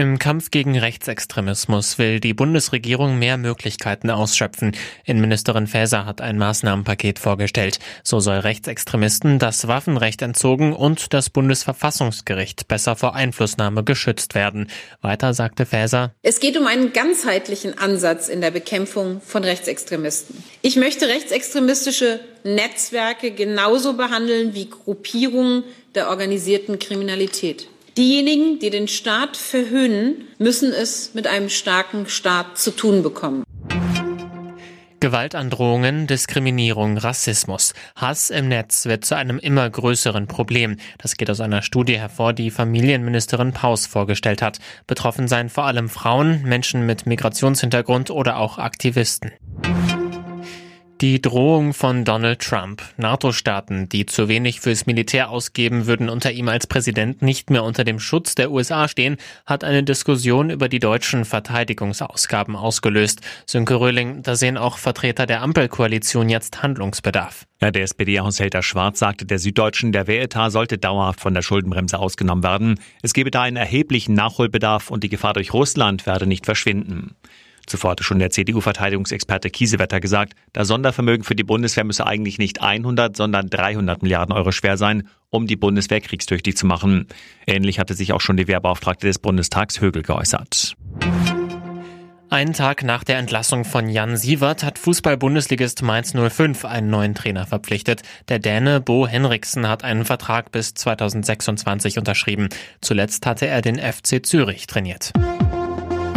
Im Kampf gegen Rechtsextremismus will die Bundesregierung mehr Möglichkeiten ausschöpfen. Innenministerin Faeser hat ein Maßnahmenpaket vorgestellt. So soll Rechtsextremisten das Waffenrecht entzogen und das Bundesverfassungsgericht besser vor Einflussnahme geschützt werden. Weiter sagte Faeser, Es geht um einen ganzheitlichen Ansatz in der Bekämpfung von Rechtsextremisten. Ich möchte rechtsextremistische Netzwerke genauso behandeln wie Gruppierungen der organisierten Kriminalität. Diejenigen, die den Staat verhöhnen, müssen es mit einem starken Staat zu tun bekommen. Gewaltandrohungen, Diskriminierung, Rassismus. Hass im Netz wird zu einem immer größeren Problem. Das geht aus einer Studie hervor, die Familienministerin Paus vorgestellt hat. Betroffen seien vor allem Frauen, Menschen mit Migrationshintergrund oder auch Aktivisten. Die Drohung von Donald Trump. NATO-Staaten, die zu wenig fürs Militär ausgeben, würden unter ihm als Präsident nicht mehr unter dem Schutz der USA stehen, hat eine Diskussion über die deutschen Verteidigungsausgaben ausgelöst. Sönke Röhling, da sehen auch Vertreter der Ampelkoalition jetzt Handlungsbedarf. Ja, der SPD-Haushälter Schwarz sagte der Süddeutschen, der Wehretat sollte dauerhaft von der Schuldenbremse ausgenommen werden. Es gebe da einen erheblichen Nachholbedarf und die Gefahr durch Russland werde nicht verschwinden. Zuvor hatte schon der CDU-Verteidigungsexperte Kiesewetter gesagt, das Sondervermögen für die Bundeswehr müsse eigentlich nicht 100, sondern 300 Milliarden Euro schwer sein, um die Bundeswehr kriegstüchtig zu machen. Ähnlich hatte sich auch schon die Wehrbeauftragte des Bundestags Högel geäußert. Einen Tag nach der Entlassung von Jan Sievert hat Fußball-Bundesligist Mainz 05 einen neuen Trainer verpflichtet. Der Däne Bo Henriksen hat einen Vertrag bis 2026 unterschrieben. Zuletzt hatte er den FC Zürich trainiert.